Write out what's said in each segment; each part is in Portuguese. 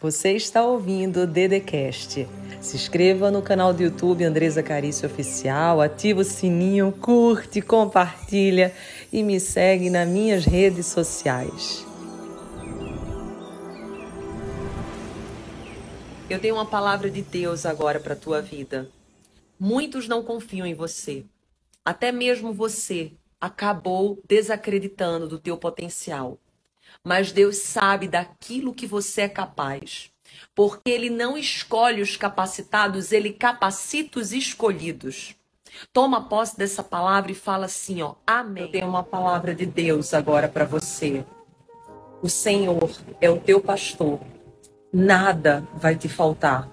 Você está ouvindo o Dedecast. Se inscreva no canal do YouTube Andresa Carício Oficial, ativa o sininho, curte, compartilha e me segue nas minhas redes sociais. Eu tenho uma palavra de Deus agora para a tua vida. Muitos não confiam em você. Até mesmo você acabou desacreditando do teu potencial mas Deus sabe daquilo que você é capaz. Porque Ele não escolhe os capacitados, Ele capacita os escolhidos. Toma posse dessa palavra e fala assim, ó, amém. Eu tenho uma palavra de Deus agora para você. O Senhor é o teu pastor. Nada vai te faltar.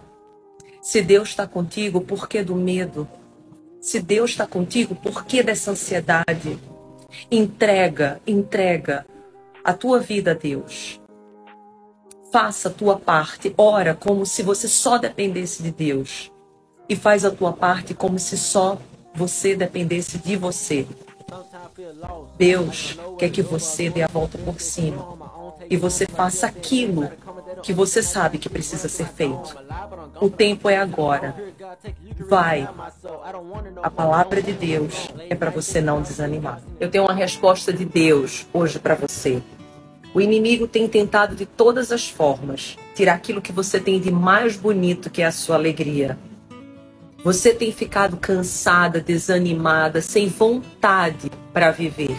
Se Deus está contigo, por que do medo? Se Deus está contigo, por que dessa ansiedade? Entrega, entrega a tua vida a Deus. Faça a tua parte, ora como se você só dependesse de Deus. E faz a tua parte como se só você dependesse de você. Deus quer que você dê a volta por cima e você faça aquilo que você sabe que precisa ser feito. O tempo é agora. Vai. A palavra de Deus é para você não desanimar. Eu tenho uma resposta de Deus hoje para você. O inimigo tem tentado de todas as formas tirar aquilo que você tem de mais bonito, que é a sua alegria. Você tem ficado cansada, desanimada, sem vontade para viver.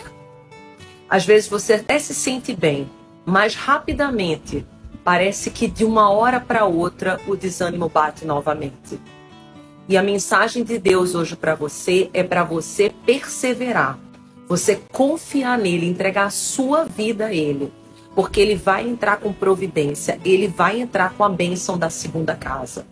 Às vezes você até se sente bem, mas rapidamente parece que de uma hora para outra o desânimo bate novamente. E a mensagem de Deus hoje para você é para você perseverar, você confiar nele, entregar a sua vida a ele porque ele vai entrar com providência, ele vai entrar com a bênção da segunda casa.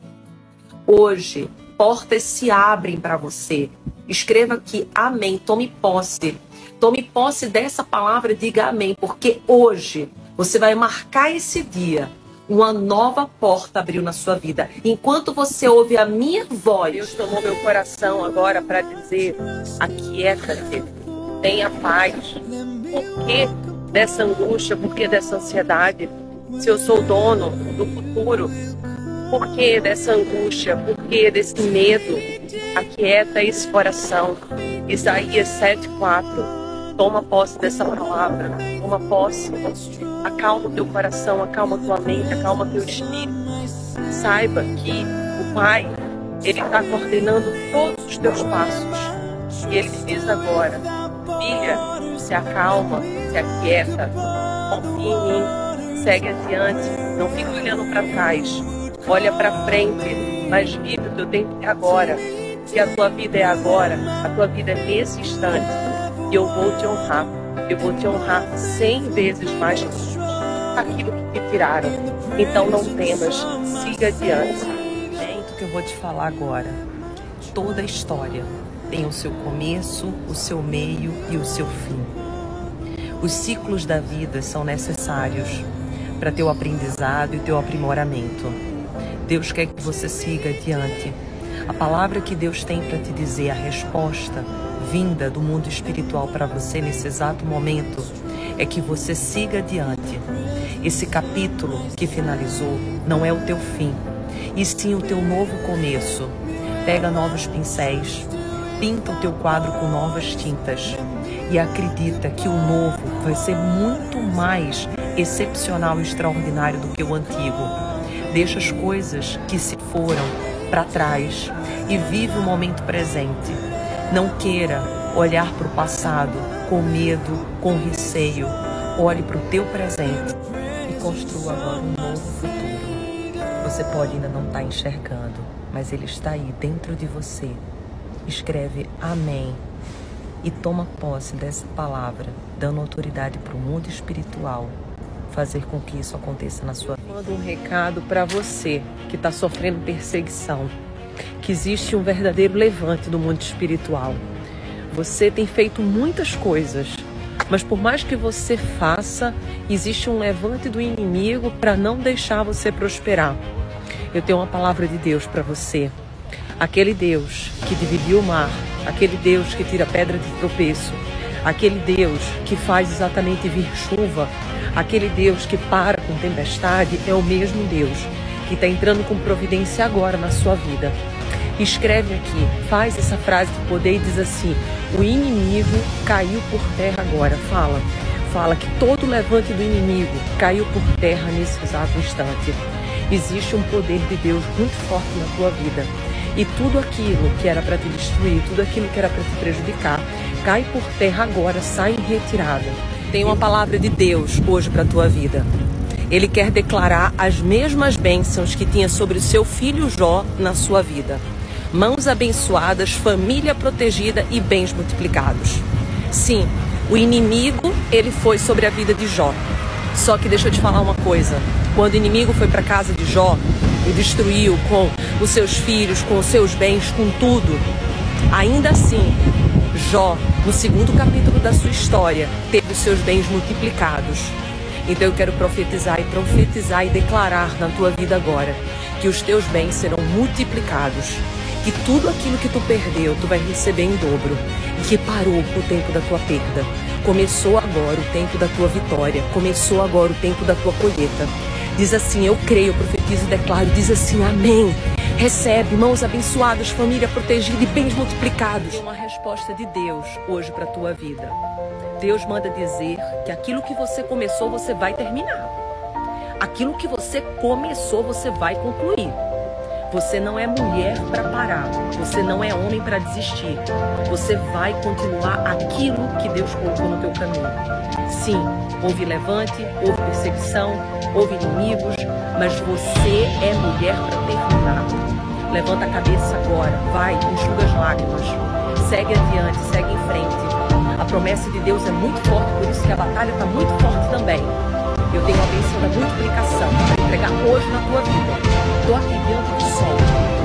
Hoje, portas se abrem para você. Escreva aqui, amém. Tome posse. Tome posse dessa palavra e diga amém, porque hoje você vai marcar esse dia. Uma nova porta abriu na sua vida. Enquanto você ouve a minha voz, Deus tomou meu coração agora para dizer: aquieta-te, tenha paz. Porque dessa angústia? Por que dessa ansiedade? Se eu sou dono do futuro, por que dessa angústia? Por que desse medo? Aquieta esse coração. Isaías 7,4. Toma posse dessa palavra. Toma posse. Acalma o teu coração, acalma tua mente, acalma teu espírito. Saiba que o Pai, Ele está coordenando todos os teus passos. E Ele diz agora, filha, se acalma, se aquieta, confia em mim, segue adiante, não fica olhando para trás, olha para frente, mas vive o teu tempo é agora. Se a tua vida é agora, a tua vida é nesse instante, e eu vou te honrar, eu vou te honrar cem vezes mais que aquilo que te tiraram. Então não temas, siga adiante. É isso que eu vou te falar agora. Toda a história tem o seu começo, o seu meio e o seu fim. Os ciclos da vida são necessários para teu aprendizado e teu aprimoramento. Deus quer que você siga adiante. A palavra que Deus tem para te dizer, a resposta vinda do mundo espiritual para você nesse exato momento, é que você siga adiante. Esse capítulo que finalizou não é o teu fim, e sim o teu novo começo. Pega novos pincéis, pinta o teu quadro com novas tintas e acredita que o novo vai ser muito mais excepcional e extraordinário do que o antigo. Deixa as coisas que se foram para trás e vive o momento presente. Não queira olhar para o passado com medo, com receio. Olhe para o teu presente e construa agora um novo futuro. Você pode ainda não estar tá enxergando, mas ele está aí dentro de você escreve Amém e toma posse dessa palavra, dando autoridade para o mundo espiritual, fazer com que isso aconteça na sua vida. Mando um recado para você que está sofrendo perseguição, que existe um verdadeiro levante no mundo espiritual. Você tem feito muitas coisas, mas por mais que você faça, existe um levante do inimigo para não deixar você prosperar. Eu tenho uma palavra de Deus para você. Aquele Deus que dividiu o mar, aquele Deus que tira pedra de tropeço, aquele Deus que faz exatamente vir chuva, Aquele Deus que para com tempestade é o mesmo Deus que está entrando com providência agora na sua vida. Escreve aqui, faz essa frase de poder e diz assim: o inimigo caiu por terra agora. Fala, fala que todo levante do inimigo caiu por terra nesse exato instante. Existe um poder de Deus muito forte na tua vida. E tudo aquilo que era para te destruir, tudo aquilo que era para te prejudicar, cai por terra agora, sai em retirada. Tem uma palavra de Deus hoje para a tua vida. Ele quer declarar as mesmas bênçãos que tinha sobre o seu filho Jó na sua vida. Mãos abençoadas, família protegida e bens multiplicados. Sim, o inimigo, ele foi sobre a vida de Jó. Só que deixa eu te falar uma coisa. Quando o inimigo foi para casa de Jó e destruiu com os seus filhos, com os seus bens, com tudo, ainda assim, Jó, no segundo capítulo da sua história, teve os seus bens multiplicados. Então eu quero profetizar e profetizar e declarar na tua vida agora que os teus bens serão multiplicados, que tudo aquilo que tu perdeu tu vai receber em dobro, que parou o tempo da tua perda. Começou agora o tempo da tua vitória, começou agora o tempo da tua colheita. Diz assim: Eu creio, profetizo e declaro. Diz assim: Amém. Recebe mãos abençoadas, família protegida e bens multiplicados. Uma resposta de Deus hoje para a tua vida. Deus manda dizer que aquilo que você começou, você vai terminar. Aquilo que você começou, você vai concluir. Você não é mulher para parar. Você não é homem para desistir. Você vai continuar aquilo que Deus colocou no teu caminho. Sim, houve levante, houve perseguição, houve inimigos, mas você é mulher para terminar. Levanta a cabeça agora, vai, enxuga as lágrimas. Segue adiante, segue em frente. A promessa de Deus é muito forte, por isso que a batalha está muito forte também. Eu tenho a bênção da multiplicação entregar hoje na tua vida. Estou aqui diante do sol,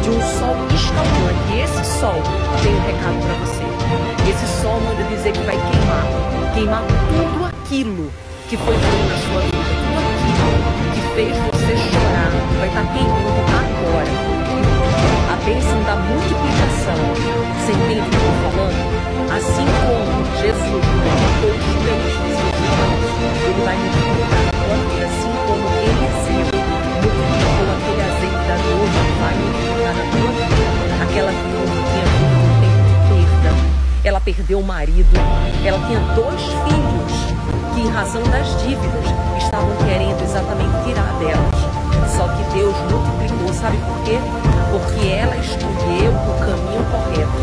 de um sol escaldante. E esse sol tem um recado para você. Esse sol manda dizer que vai queimar, queimar tudo aquilo que foi ruim na sua vida, tudo aquilo que fez você chorar, vai estar tá queimando agora. A bênção da multiplicação, você entende o que eu estou falando? Assim como Jesus multiplicou os ele vai multiplicar vida, assim como Eliseu multiplicou perdeu o marido, ela tinha dois filhos que, em razão das dívidas, estavam querendo exatamente tirar delas. Só que Deus multiplicou, sabe por quê? Porque ela escolheu o caminho correto.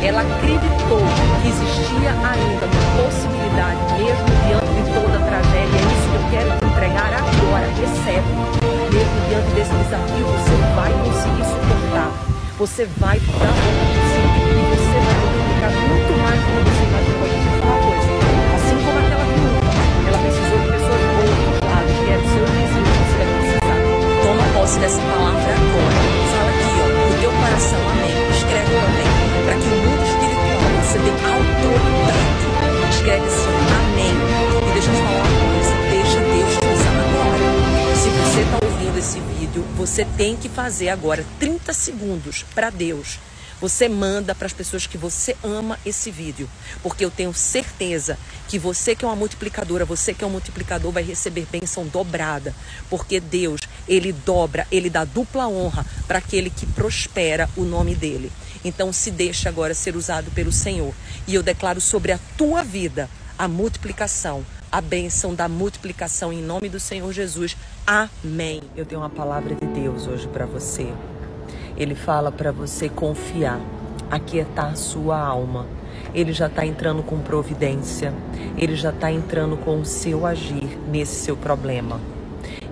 Ela acreditou que existia ainda uma possibilidade, mesmo diante de toda a tragédia. É isso que eu quero te entregar agora. Recebe. Mesmo diante desse desafio, você vai conseguir suportar. Você vai dar conta e você vai multiplicar muito posse dessa palavra agora. Fala aqui, ó, no teu coração, amém. Escreve também, para que o mundo espiritual você dê autoridade. Escreve assim, amém. E deixa eu te falar uma coisa, deixa Deus te usar agora. Se você está ouvindo esse vídeo, você tem que fazer agora 30 segundos para Deus você manda para as pessoas que você ama esse vídeo, porque eu tenho certeza que você que é uma multiplicadora, você que é um multiplicador vai receber bênção dobrada, porque Deus, ele dobra, ele dá dupla honra para aquele que prospera o nome dele. Então se deixa agora ser usado pelo Senhor. E eu declaro sobre a tua vida a multiplicação, a bênção da multiplicação em nome do Senhor Jesus. Amém. Eu tenho uma palavra de Deus hoje para você. Ele fala para você confiar, aquietar sua alma. Ele já está entrando com providência, ele já está entrando com o seu agir nesse seu problema.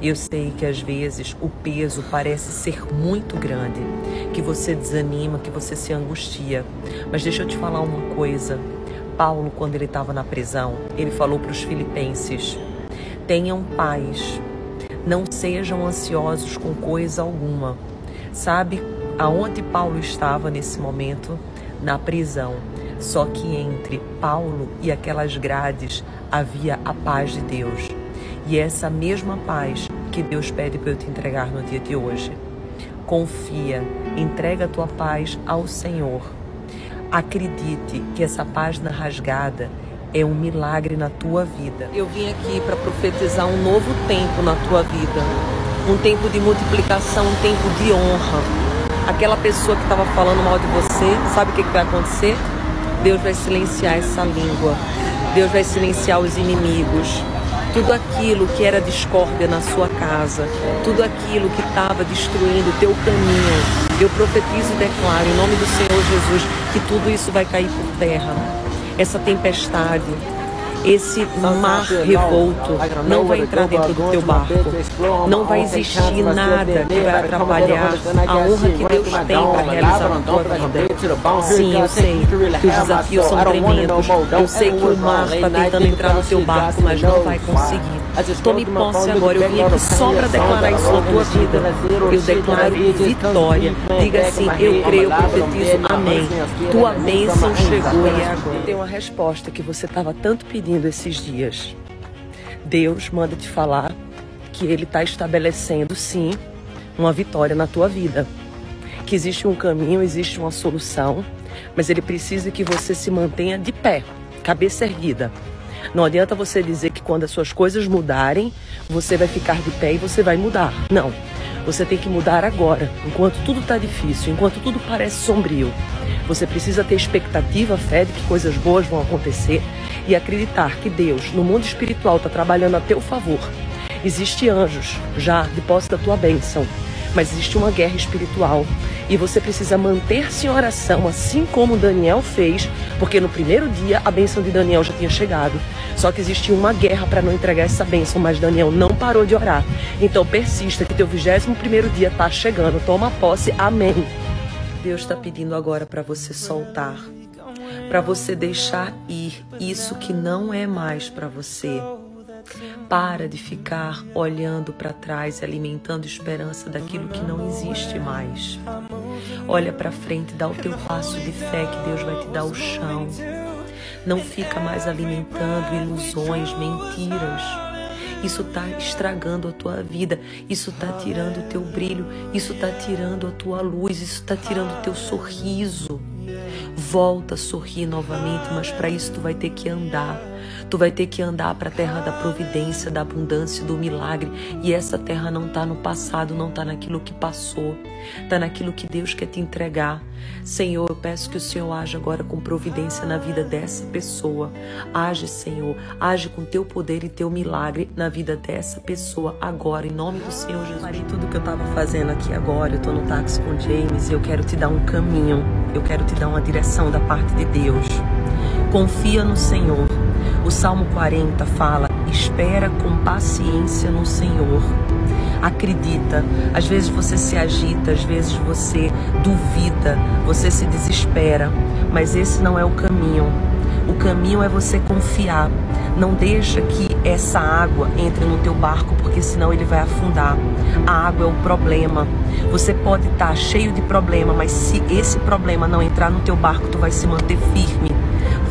Eu sei que às vezes o peso parece ser muito grande, que você desanima, que você se angustia. Mas deixa eu te falar uma coisa. Paulo, quando ele estava na prisão, ele falou para os filipenses: tenham paz, não sejam ansiosos com coisa alguma. Sabe aonde Paulo estava nesse momento? Na prisão. Só que entre Paulo e aquelas grades havia a paz de Deus. E é essa mesma paz que Deus pede para eu te entregar no dia de hoje. Confia, entrega a tua paz ao Senhor. Acredite que essa página rasgada é um milagre na tua vida. Eu vim aqui para profetizar um novo tempo na tua vida. Um tempo de multiplicação, um tempo de honra. Aquela pessoa que estava falando mal de você, sabe o que, que vai acontecer? Deus vai silenciar essa língua. Deus vai silenciar os inimigos tudo aquilo que era discórdia na sua casa, tudo aquilo que estava destruindo o teu caminho. Eu profetizo e declaro em nome do Senhor Jesus que tudo isso vai cair por terra. Essa tempestade, esse mar revolto não vai entrar dentro do teu barco. Não vai existir nada que vai atrapalhar a honra que Deus tem para realizar na tua vida. Sim, eu sei que os desafios são tremendos. Eu sei que o mar está tentando entrar no teu barco, mas não vai conseguir. Tome posse agora. Eu vim aqui só para declarar isso na tua vida. Eu declaro vitória. Diga assim: Eu creio, profetizo, amém. Tua bênção chegou e é agora. Tem uma resposta que você estava tanto pedindo esses dias. Deus manda te falar que Ele está estabelecendo, sim, uma vitória na tua vida. Que existe um caminho, existe uma solução, mas Ele precisa que você se mantenha de pé, cabeça erguida. Não adianta você dizer que quando as suas coisas mudarem, você vai ficar de pé e você vai mudar. Não. Você tem que mudar agora, enquanto tudo está difícil, enquanto tudo parece sombrio. Você precisa ter expectativa, fé de que coisas boas vão acontecer e acreditar que Deus, no mundo espiritual, está trabalhando a teu favor. Existem anjos já de posse da tua bênção, mas existe uma guerra espiritual e você precisa manter-se em oração, assim como Daniel fez, porque no primeiro dia a bênção de Daniel já tinha chegado. Só que existia uma guerra para não entregar essa bênção, mas Daniel não parou de orar. Então persista, que teu vigésimo primeiro dia está chegando. Toma posse. Amém. Deus está pedindo agora para você soltar, para você deixar ir isso que não é mais para você. Para de ficar olhando para trás alimentando esperança daquilo que não existe mais. Olha para frente, dá o teu passo de fé que Deus vai te dar o chão. Não fica mais alimentando ilusões, mentiras. Isso está estragando a tua vida, isso está tirando o teu brilho, isso está tirando a tua luz, isso está tirando o teu sorriso. Volta a sorrir novamente, mas para isso tu vai ter que andar. Tu vai ter que andar para a terra da providência, da abundância, do milagre. E essa terra não está no passado, não está naquilo que passou, está naquilo que Deus quer te entregar. Senhor, eu peço que o Senhor age agora com providência na vida dessa pessoa. Age, Senhor, age com teu poder e teu milagre na vida dessa pessoa agora, em nome do Senhor Jesus. Parei tudo que eu estava fazendo aqui agora. Eu estou no táxi com James e eu quero te dar um caminho, eu quero te dar uma direção da parte de Deus. Confia no Senhor. O Salmo 40 fala: espera com paciência no Senhor. Acredita. Às vezes você se agita, às vezes você duvida, você se desespera, mas esse não é o caminho. O caminho é você confiar. Não deixa que essa água entre no teu barco, porque senão ele vai afundar. A água é o problema. Você pode estar cheio de problema, mas se esse problema não entrar no teu barco, tu vai se manter firme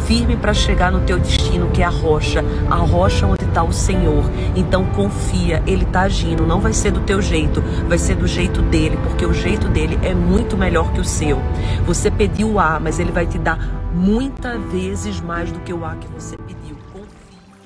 firme para chegar no teu destino, que é a rocha, a rocha onde está o Senhor. Então confia, Ele está agindo. Não vai ser do teu jeito, vai ser do jeito dele, porque o jeito dele é muito melhor que o seu. Você pediu o A, mas Ele vai te dar muitas vezes mais do que o A que você pediu.